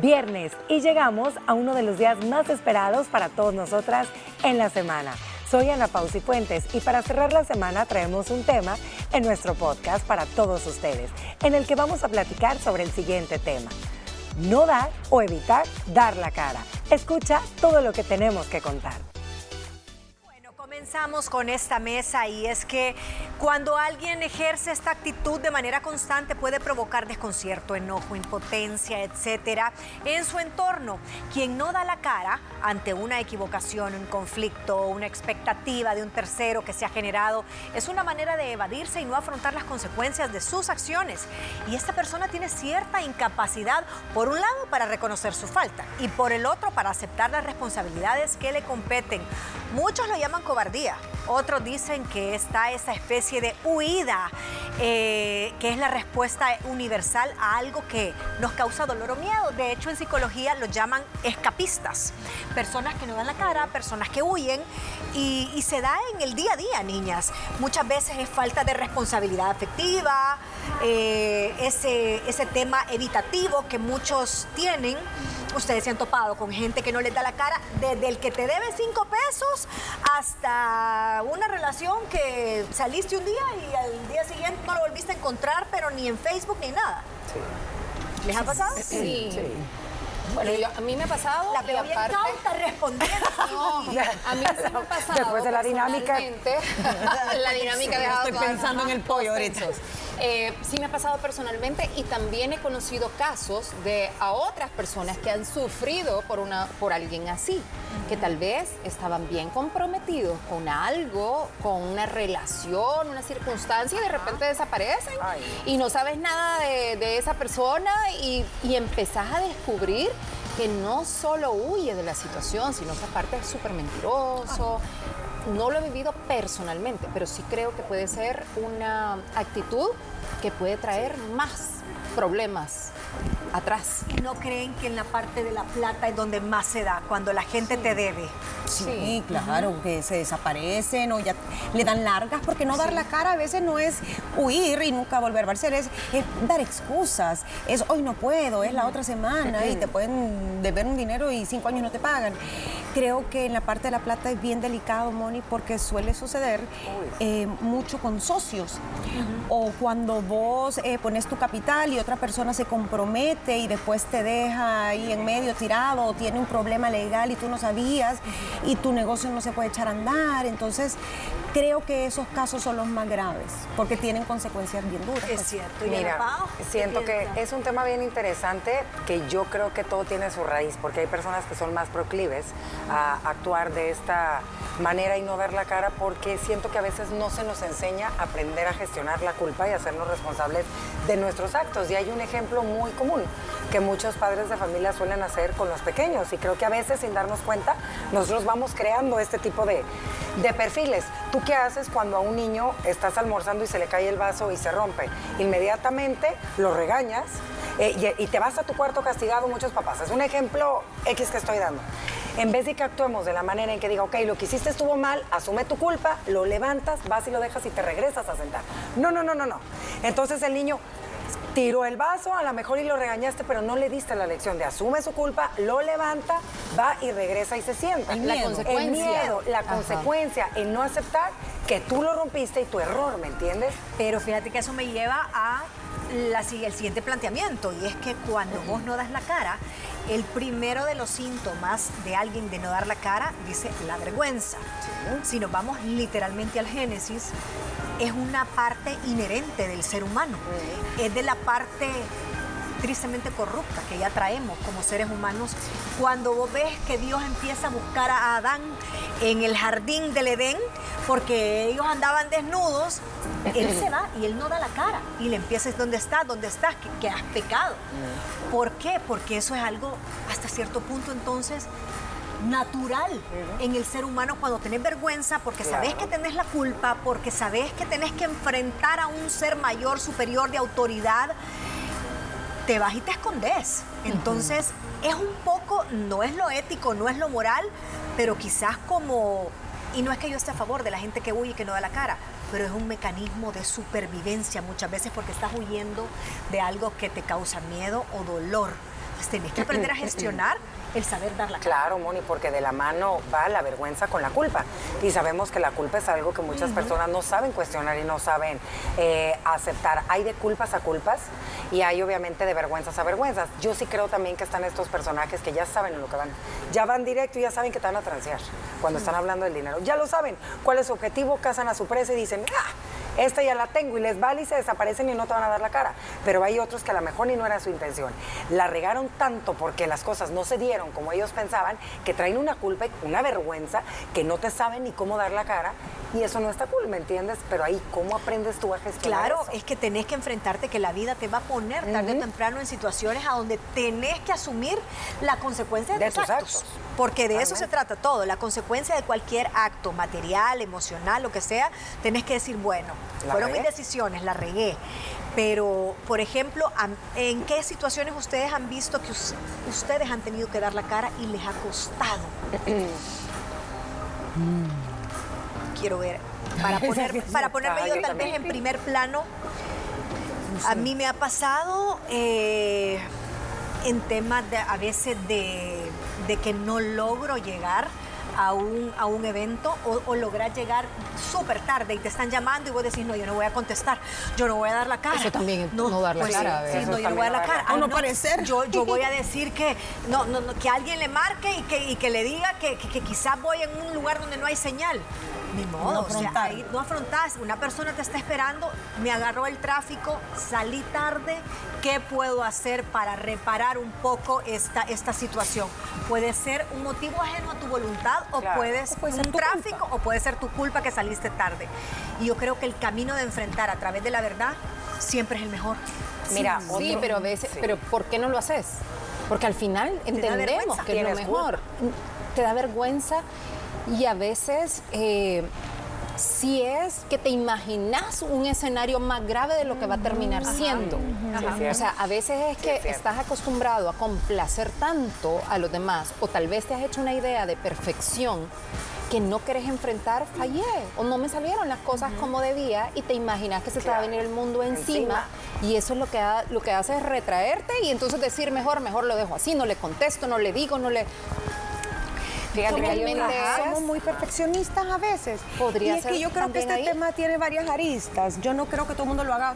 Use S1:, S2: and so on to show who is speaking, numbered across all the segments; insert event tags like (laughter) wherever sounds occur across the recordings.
S1: viernes y llegamos a uno de los días más esperados para todos nosotras en la semana. Soy Ana Pausi Fuentes y para cerrar la semana traemos un tema en nuestro podcast para todos ustedes, en el que vamos a platicar sobre el siguiente tema. No dar o evitar dar la cara. Escucha todo lo que tenemos que contar.
S2: Comenzamos con esta mesa y es que cuando alguien ejerce esta actitud de manera constante puede provocar desconcierto, enojo, impotencia, etcétera, en su entorno. Quien no da la cara ante una equivocación, un conflicto, una expectativa de un tercero que se ha generado, es una manera de evadirse y no afrontar las consecuencias de sus acciones. Y esta persona tiene cierta incapacidad, por un lado, para reconocer su falta y por el otro, para aceptar las responsabilidades que le competen. Muchos lo llaman cobardía, otros dicen que está esa especie de huida, eh, que es la respuesta universal a algo que nos causa dolor o miedo. De hecho, en psicología lo llaman escapistas. Personas que no dan la cara, personas que huyen y, se da en el día a día, niñas. Muchas veces es falta de responsabilidad afectiva, eh, ese tema evitativo que muchos tienen ustedes se han topado con gente que no les da la cara, desde el que te debe cinco pesos hasta una relación que saliste un día y al día siguiente no lo volviste a encontrar, pero ni en Facebook ni nada. Sí. ¿Les ha pasado?
S3: Sí. Bueno, a mí me ha pasado.
S2: La veo bien cauta respondiendo. (laughs)
S3: No, a mí me ha pasado.
S1: Después de la dinámica. (laughs)
S3: la dinámica de
S1: Estoy pensando en el pollo ahorita.
S3: Eh, sí me ha pasado personalmente y también he conocido casos de a otras personas que han sufrido por, una, por alguien así, que tal vez estaban bien comprometidos con algo, con una relación, una circunstancia y de repente desaparecen y no sabes nada de, esa persona y, y empezás a descubrir que no solo huye de la situación, sino que aparte es súper mentiroso. No lo he vivido personalmente, pero sí creo que puede ser una actitud que puede traer más problemas atrás.
S2: ¿Y no creen que en la parte de la plata es donde más se da, cuando la gente te debe?
S1: Sí, claro, que se desaparecen o ya le dan largas, porque no dar la cara a veces no es huir y nunca volver a es, es dar excusas, es hoy no puedo, es la otra semana y te pueden deber un dinero y cinco años no te pagan. Creo que en la parte de la plata es bien delicado, Moni, porque suele suceder eh, mucho con socios o cuando vos eh, pones tu capital y otra persona se compromete y después te deja ahí en medio tirado o tiene un problema legal y tú no sabías y tu negocio no se puede echar a andar. Entonces, creo que esos casos son los más graves porque tienen consecuencias bien duras.
S2: Es cierto.
S4: Mira, siento que es un tema bien interesante que yo creo que todo tiene su raíz porque hay personas que son más proclives a actuar de esta manera y no ver la cara porque siento que a veces no se nos enseña a aprender a gestionar la culpa y hacernos responsables de nuestros actos. Y hay un ejemplo muy común que muchos padres de familia suelen hacer con los pequeños y creo que a veces sin darnos cuenta nosotros vamos creando este tipo de, de perfiles. ¿Tú qué haces cuando a un niño estás almorzando y se le cae el vaso y se rompe? Inmediatamente lo regañas eh, y, y, te vas a tu cuarto castigado muchos papás. Es un ejemplo X que estoy dando. En vez de que actuemos de la manera en que diga, ok, lo que hiciste estuvo mal, asume tu culpa, lo levantas, vas y lo dejas y te regresas a sentar. No, no, no, no, no. Entonces el niño tiró el vaso, a lo mejor y lo regañaste, pero no le diste la lección de asume su culpa, lo levanta, va y regresa y se sienta.
S3: El miedo. La
S4: el miedo, la consecuencia en no aceptar que tú lo rompiste y tu error, ¿me entiendes?
S2: Pero fíjate que eso me lleva a la, el siguiente planteamiento y es que cuando vos no das la cara, el primero de los síntomas de alguien de no dar la cara dice la vergüenza. Si nos vamos literalmente al Génesis, es una parte inherente del ser humano. Es de la parte tristemente corrupta que ya traemos como seres humanos. Cuando vos ves que Dios empieza a buscar a Adán en el jardín del Edén, porque ellos andaban desnudos, él se va y él no da la cara y le empieza dónde estás, dónde estás, que, has pecado. ¿Por qué? Porque eso es algo hasta cierto punto entonces natural en el ser humano cuando tenés vergüenza, porque sabés que tenés la culpa, porque sabés que tenés que enfrentar a un ser mayor, superior de autoridad te vas y te escondes. Entonces, es un poco, no es lo ético, no es lo moral, pero quizás como, y no es que yo esté a favor de la gente que huye y que no da la cara, pero es un mecanismo de supervivencia muchas veces porque estás huyendo de algo que te causa miedo o dolor. Pues tenés que aprender a gestionar el saber dar la cara.
S4: Claro, Moni, porque de la mano va la vergüenza con la culpa. Y sabemos que la culpa es algo que muchas personas no saben cuestionar y no saben eh, aceptar. Hay de culpas a culpas y hay obviamente de vergüenzas a vergüenzas. Yo sí creo también que están estos personajes que ya saben en lo que van. Ya van directo y ya saben que te van a transear cuando están hablando del dinero. Ya lo saben. ¿Cuál es su objetivo? Casan a su presa y dicen, ah, esta ya la tengo y les vale y se desaparecen y no te van a dar la cara. Pero hay otros que a lo mejor ni no era su intención. La regaron tanto porque las cosas no se dieron como ellos pensaban, que traen una culpa y una vergüenza que no te saben ni cómo dar la cara y eso no está cool, ¿me entiendes? Pero ahí, ¿cómo aprendes tú a gestionar
S2: Claro,
S4: eso?
S2: es que tenés que enfrentarte que la vida te va a poner tarde o temprano en situaciones a donde tenés que asumir la consecuencia de,
S4: De
S2: tus
S4: tus
S2: actos.
S4: actos.
S2: Porque de eso se trata todo, la consecuencia de cualquier acto material, emocional, lo que sea, tenés que decir, bueno,
S4: La
S2: fueron
S4: regué.
S2: mis decisiones, la regué. Pero, por ejemplo, ¿en qué situaciones ustedes han visto que us- ustedes han tenido que dar la cara y les ha costado? Quiero ver. Para, (laughs) poner, para ponerme yo tal vez en primer plano, a mí me ha pasado eh, en temas de, a veces de, de que no logro llegar a un, a un evento o, o lograr llegar súper tarde y te están llamando y vos decís, no, yo no voy a contestar, yo no voy a dar la cara.
S3: Eso también no dar la
S2: pues
S3: cara,
S2: sí, sí, no, yo no voy a dar la cara. Ay,
S1: no parecer.
S2: Yo, yo voy a decir que, no, no, no, que alguien le marque y que, y que le diga que, que- que quizás voy en un lugar donde no hay señal. Ni modo,
S1: No
S2: o sea,
S1: afrontar.
S2: ahí no afrontás, una persona te está esperando, me agarró el tráfico, salí tarde, ¿qué puedo hacer para reparar un poco esta, esta situación? Puede ser un motivo ajeno a tu voluntad o
S4: Claro.
S2: puede
S1: O
S2: ser
S1: puede
S2: un
S1: ser
S2: tráfico
S1: culpa.
S2: o puede ser tu culpa que saliste tarde. Y yo creo que el camino de enfrentar a través de la verdad siempre es el mejor.
S4: Mira,
S3: Sí,
S4: otro-
S3: pero a veces,
S4: Sí.
S3: pero ¿por qué no lo haces? Porque al final entendemos que es lo mejor. Te da vergüenza y a veces eh, si es que te imaginas un escenario más grave de lo que va a terminar siendo.
S4: Sí, cierto.
S3: o sea, a veces es
S4: Sí,
S3: que
S4: es
S3: estás acostumbrado a complacer tanto a los demás o tal vez te has hecho una idea de perfección que no querés enfrentar, fallé o no me salieron las cosas como debía y te imaginas que se te va a venir el mundo encima,
S4: Encima.
S3: y eso es lo que, ha- lo que hace es retraerte y entonces decir mejor, mejor lo dejo así, no le contesto, no le digo, no le...
S4: Fíjate que hay
S3: es-
S1: Somos muy perfeccionistas a veces.
S3: Podría
S1: y es
S3: ser
S1: que yo creo que este tema tiene varias aristas. Yo no creo que todo el mundo lo haga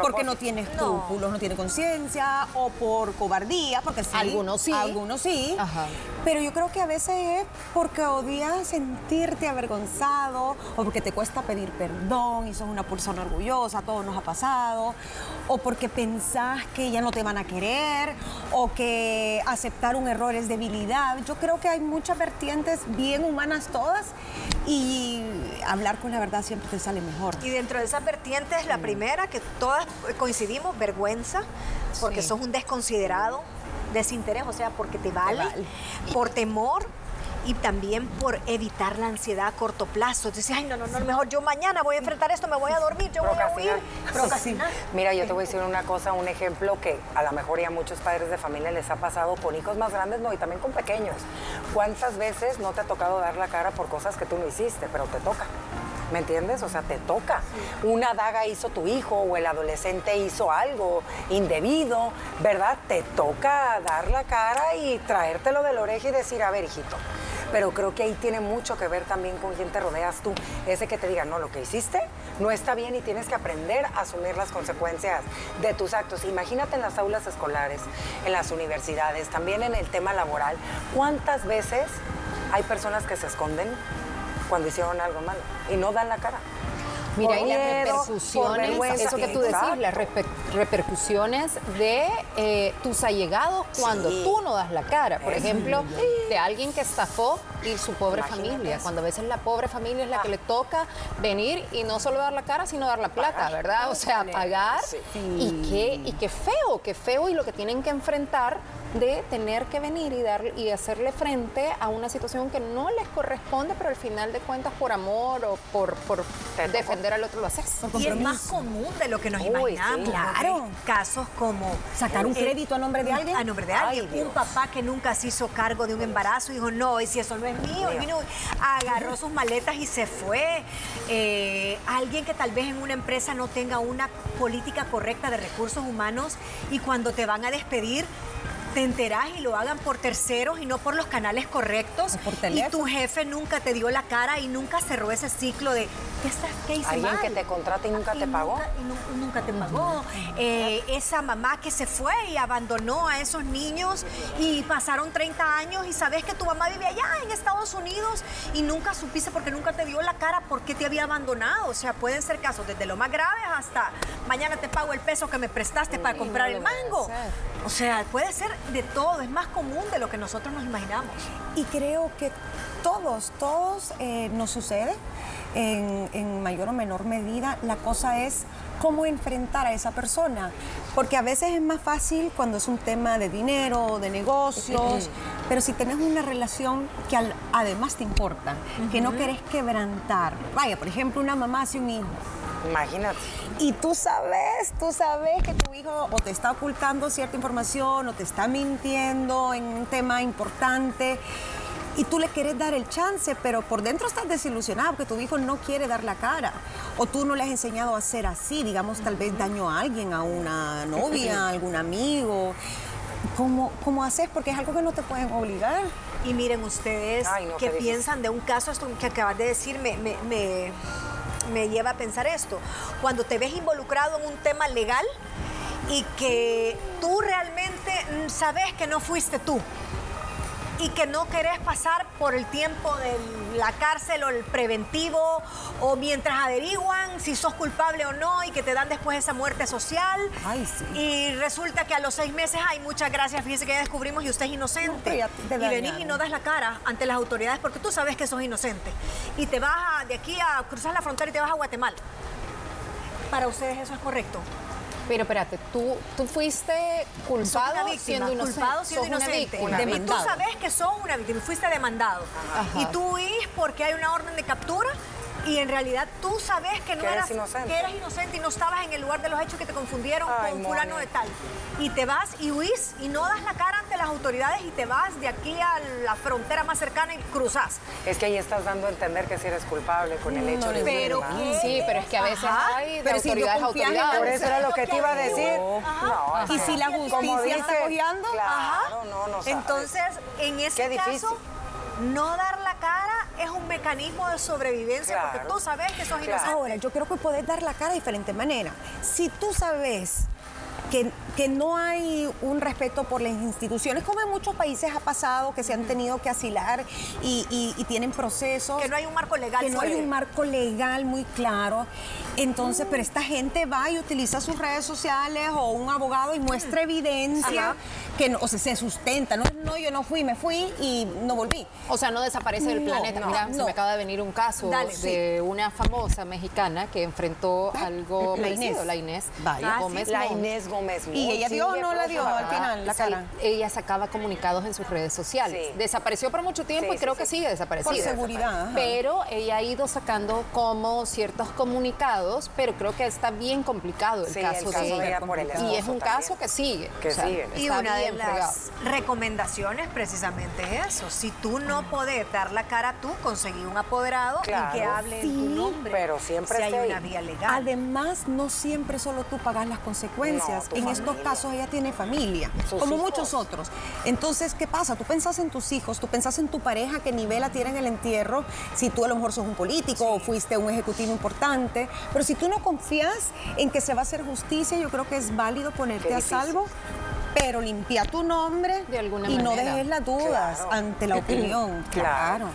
S1: porque no tiene escrúpulos, no, tiene conciencia o por cobardía, porque sí.
S3: Algunos sí.
S1: Algunos sí.
S3: Ajá.
S1: Pero yo creo que a veces es porque odias sentirte avergonzado o porque te cuesta pedir perdón y sos una persona orgullosa, todo nos ha pasado, o porque pensás que ya no te van a querer o que aceptar un error es debilidad. Yo creo que hay muchas vertientes bien humanas todas y hablar con la verdad siempre te sale mejor.
S2: Y dentro de esas vertientes, la primera, que todas coincidimos, vergüenza, porque
S1: Sí.
S2: sos un desconsiderado, desinterés, o sea, porque te vale,
S1: vale.
S2: por temor y también por evitar la ansiedad a corto plazo. Entonces, ay, no, no, no, mejor yo mañana voy a enfrentar esto, me voy a dormir, yo voy a huir. Procrastinar. (laughs)
S4: Mira, yo te voy a decir una cosa, un ejemplo que a lo mejor ya a muchos padres de familia les ha pasado con hijos más grandes, no, y también con pequeños. ¿Cuántas veces no te ha tocado dar la cara por cosas que tú no hiciste, pero te toca? ¿Me entiendes? O sea, te toca. Una daga hizo tu hijo o el adolescente hizo algo indebido, ¿verdad? Te toca dar la cara y traértelo de la oreja y decir, a ver, hijito. Pero creo que ahí tiene mucho que ver también con quién te rodeas tú. Ese que te diga, no, lo que hiciste no está bien y tienes que aprender a asumir las consecuencias de tus actos. Imagínate en las aulas escolares, en las universidades, también en el tema laboral. ¿Cuántas veces hay personas que se esconden cuando hicieron algo malo y no dan la cara?
S3: Mira,
S4: Por
S3: y las
S4: miedo,
S3: repercusiones, eso que tú decís,
S4: Exacto.
S3: las reper- repercusiones de eh, tus allegados cuando
S4: Sí.
S3: tú no das la cara. Por ejemplo, de alguien que estafó y su pobre
S4: Imagínate
S3: familia.
S4: eso.
S3: Cuando a veces la pobre familia es la que
S4: Ah.
S3: le toca venir y no solo dar la cara, sino dar la plata,
S4: Pagar.
S3: ¿verdad? O sea, pagar.
S4: Sí.
S3: Y, qué, y qué feo, qué feo y lo que tienen que enfrentar de tener que venir y, dar, y hacerle frente a una situación que no les corresponde, pero al final de cuentas por amor o por, por
S4: Te
S3: al otro lo haces.
S2: Y es más común de lo que nos
S4: Uy,
S2: imaginamos.
S4: sí.
S1: Claro.
S2: Casos como...
S1: Sacar un crédito a nombre de alguien.
S2: A nombre de alguien. Un papá que nunca se hizo cargo de un embarazo y dijo, no, y si eso no es mío, y vino, agarró sus maletas y se fue. Eh, alguien que tal vez en una empresa no tenga una política correcta de recursos humanos y cuando te van a despedir, te enterás y lo hagan por terceros y no por los canales correctos.
S1: por
S2: y tu jefe nunca te dio la cara y nunca cerró ese ciclo de ¿qué, estás, qué hice
S4: Alguien
S2: mal?".
S4: que te contrata y nunca te pagó.
S2: Nunca, y nu- nunca te pagó. Eh, esa mamá que se fue y abandonó a esos niños y pasaron 30 años y sabes que tu mamá vive allá en Estados Unidos y nunca supiste porque nunca te dio la cara porque te había abandonado. O sea, pueden ser casos desde lo más graves hasta mañana te pago el peso que me prestaste para comprar el mango. O sea, puede ser de todo, es más común de lo que nosotros nos imaginamos.
S1: Y creo que todos, todos eh, nos sucede en, en mayor o menor medida. La cosa es cómo enfrentar a esa persona. Porque a veces es más fácil cuando es un tema de dinero, de negocios, pero si tenés una relación que al- además te importa, que no querés quebrantar. Vaya, por ejemplo, una mamá hace un hijo.
S4: Imagínate.
S1: Y tú sabes, tú sabes que tu hijo o te está ocultando cierta información o te está mintiendo en un tema importante y tú le quieres dar el chance, pero por dentro estás desilusionado porque tu hijo no quiere dar la cara o tú no le has enseñado a ser así, digamos, tal vez daño a alguien, a una novia, a algún amigo. ¿Cómo, ¿Cómo haces? Porque es algo que no te pueden obligar.
S2: Y miren ustedes
S4: Ay, no, qué
S2: piensan de un caso, esto que acabas de decir, me, me- me- me lleva a pensar esto. Cuando te ves involucrado en un tema legal y que tú realmente sabes que no fuiste tú y que no querés pasar por el tiempo de la cárcel o el preventivo o mientras averiguan si sos culpable o no y que te dan después esa muerte social.
S1: Ay, sí.
S2: Y resulta que a los seis meses, ay, muchas gracias, fíjese que ya descubrimos y usted es
S1: No,
S2: inocente. y venís y no das la cara ante las autoridades porque tú sabes que sos inocente. Y te vas a- de aquí a cruzar la frontera y te vas a Guatemala. Para ustedes eso es correcto.
S3: Pero espérate, tú, tú fuiste culpado
S2: una víctima,
S3: siendo inocente.
S2: culpado siendo
S3: una víctima.
S2: tú sabes que sos una víctima, fuiste demandado.
S3: Ajá.
S2: Y tú huís porque hay una orden de captura y en realidad tú sabes que no
S4: Que eres
S2: eras
S4: inocente.
S2: que eras inocente y no estabas en el lugar de los hechos que te confundieron
S4: Ay,
S2: con fulano de tal. Y te vas y huís y no das la cara ante las autoridades y te vas de aquí a la frontera más cercana y cruzas.
S4: Es que ahí estás dando a entender que si eres culpable con el hecho de
S2: Pero. ¿qué?
S3: Sí, pero es que a veces
S2: Ajá.
S3: hay de
S1: Pero si no
S3: autoridades.
S4: Por eso era lo que te iba a decir.
S2: Ajá.
S4: No,
S1: Y si la justicia está cojeando,
S4: Claro, no, no.
S2: Entonces, en ese caso, no dar la cara es un mecanismo de sobrevivencia porque tú sabes que sos
S4: Claro.
S2: inocente.
S1: Ahora, yo creo que puedes dar la cara de diferentes maneras. Si tú sabes que, que no hay un respeto por las instituciones, como en muchos países ha pasado, que se han tenido que asilar y, y- y tienen procesos.
S2: Que no hay un marco legal
S1: Que no hay un marco legal muy claro. Entonces, pero esta gente va y utiliza sus redes sociales o un abogado y muestra evidencia
S2: Ajá.
S1: que no, o sea, se sustenta. No, no, yo no fui, me fui y no volví.
S3: O sea, no desaparece del
S1: No,
S3: planeta.
S1: no,
S3: Mira, se me acaba de venir un caso
S2: Dale,
S3: de una famosa mexicana que enfrentó algo
S1: la
S3: parecido,
S1: Inés.
S3: la Inés
S1: Vaya.
S2: Ah,
S3: Gómez.
S4: La. Inés Gómez.
S1: ¿Y ella dio o no la dio al final? la
S3: Sí,
S1: cara?
S3: ella sacaba comunicados en sus redes sociales.
S4: Sí.
S3: Desapareció por mucho tiempo
S4: Sí,
S3: y creo
S4: sí,
S3: que sigue desaparecida.
S1: Por seguridad.
S3: Pero ella ha ido sacando como ciertos comunicados, pero creo que está bien complicado el
S4: Sí,
S3: caso,
S4: el caso
S3: de ella.
S4: ella por el
S3: y es un
S4: también.
S3: caso que sigue.
S4: Que sigue.
S2: Y una de
S3: fregado.
S2: las recomendaciones precisamente es eso. Si tú no podés dar la cara tú, conseguí un apoderado y que
S4: Claro.
S2: hable en tu nombre.
S4: pero siempre
S2: si hay una vía legal.
S1: Además, no siempre solo tú pagas las consecuencias.
S4: No,
S1: en estos casos ella tiene familia,
S4: Sus
S1: como
S4: hijos.
S1: muchos otros. Entonces, ¿qué pasa? Tú pensás en tus hijos, tú pensás en tu pareja, qué nivel la tiene en el entierro, si tú a lo mejor sos un político o fuiste un ejecutivo importante, pero si tú no confías en que se va a hacer justicia, yo creo que es válido ponerte a salvo. Pero limpia tu nombre
S3: De alguna
S1: y no dejes las dudas
S4: Claro.
S1: ante la (clears throat) opinión.
S4: Claro.
S1: claro.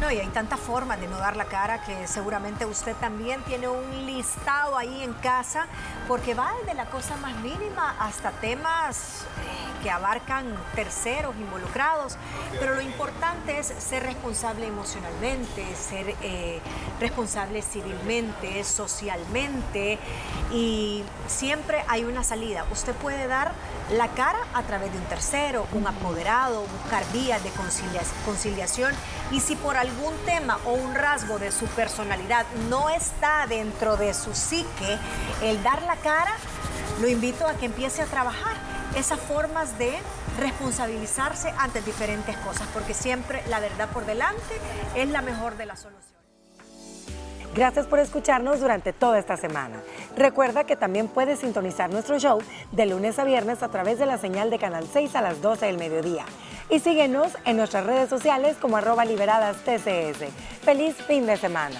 S2: No, y hay tantas formas de no dar la cara que seguramente usted también tiene un listado ahí en casa, porque va desde la cosa más mínima hasta temas eh, que abarcan terceros involucrados. Pero lo importante es ser responsable emocionalmente, ser eh, responsable civilmente, socialmente, y siempre hay una salida. Usted puede dar la cara a través de un tercero, un apoderado, buscar vías de concilia- conciliación y si por algún tema o un rasgo de su personalidad no está dentro de su psique, el dar la cara, lo invito a que empiece a trabajar esas formas de responsabilizarse ante diferentes cosas, porque siempre la verdad por delante es la mejor de las soluciones.
S4: Gracias por escucharnos durante toda esta semana.
S5: Recuerda que también puedes sintonizar nuestro show de lunes a viernes a través de la señal de Canal 6 a las 12 del mediodía. Y síguenos en nuestras redes sociales como arroba liberadas TCS. Feliz fin de semana.